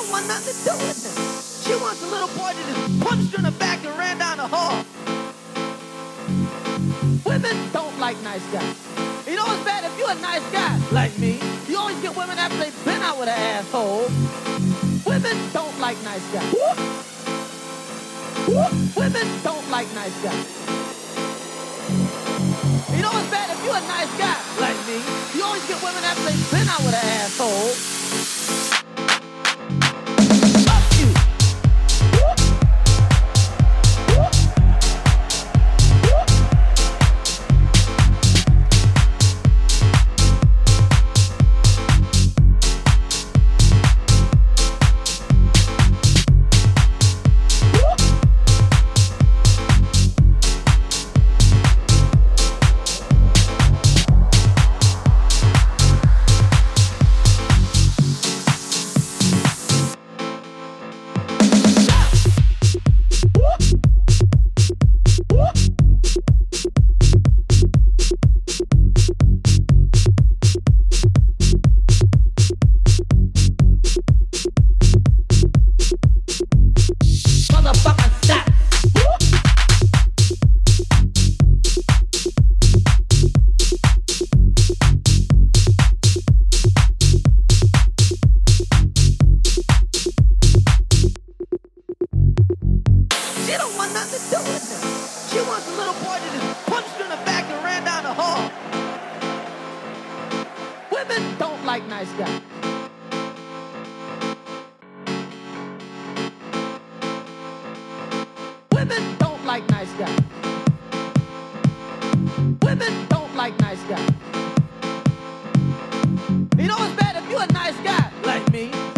don't want nothing to do with. She wants a little boy that is punched in the back and ran down the hall. Women don't like nice guys. You know what's bad? If you're a nice guy like me, you always get women after they've been out with an asshole. Women don't like nice guys. Whoop. Whoop. Women don't like nice guys. You know what's bad? If you're a nice guy like me, you always get women after they've been out with an asshole. doing this? She wants the little boy to just punch in the back and ran down the hall. Women don't like nice guys. Women don't like nice guys. Women don't like nice guys. You know it's bad if you're a nice guy like me.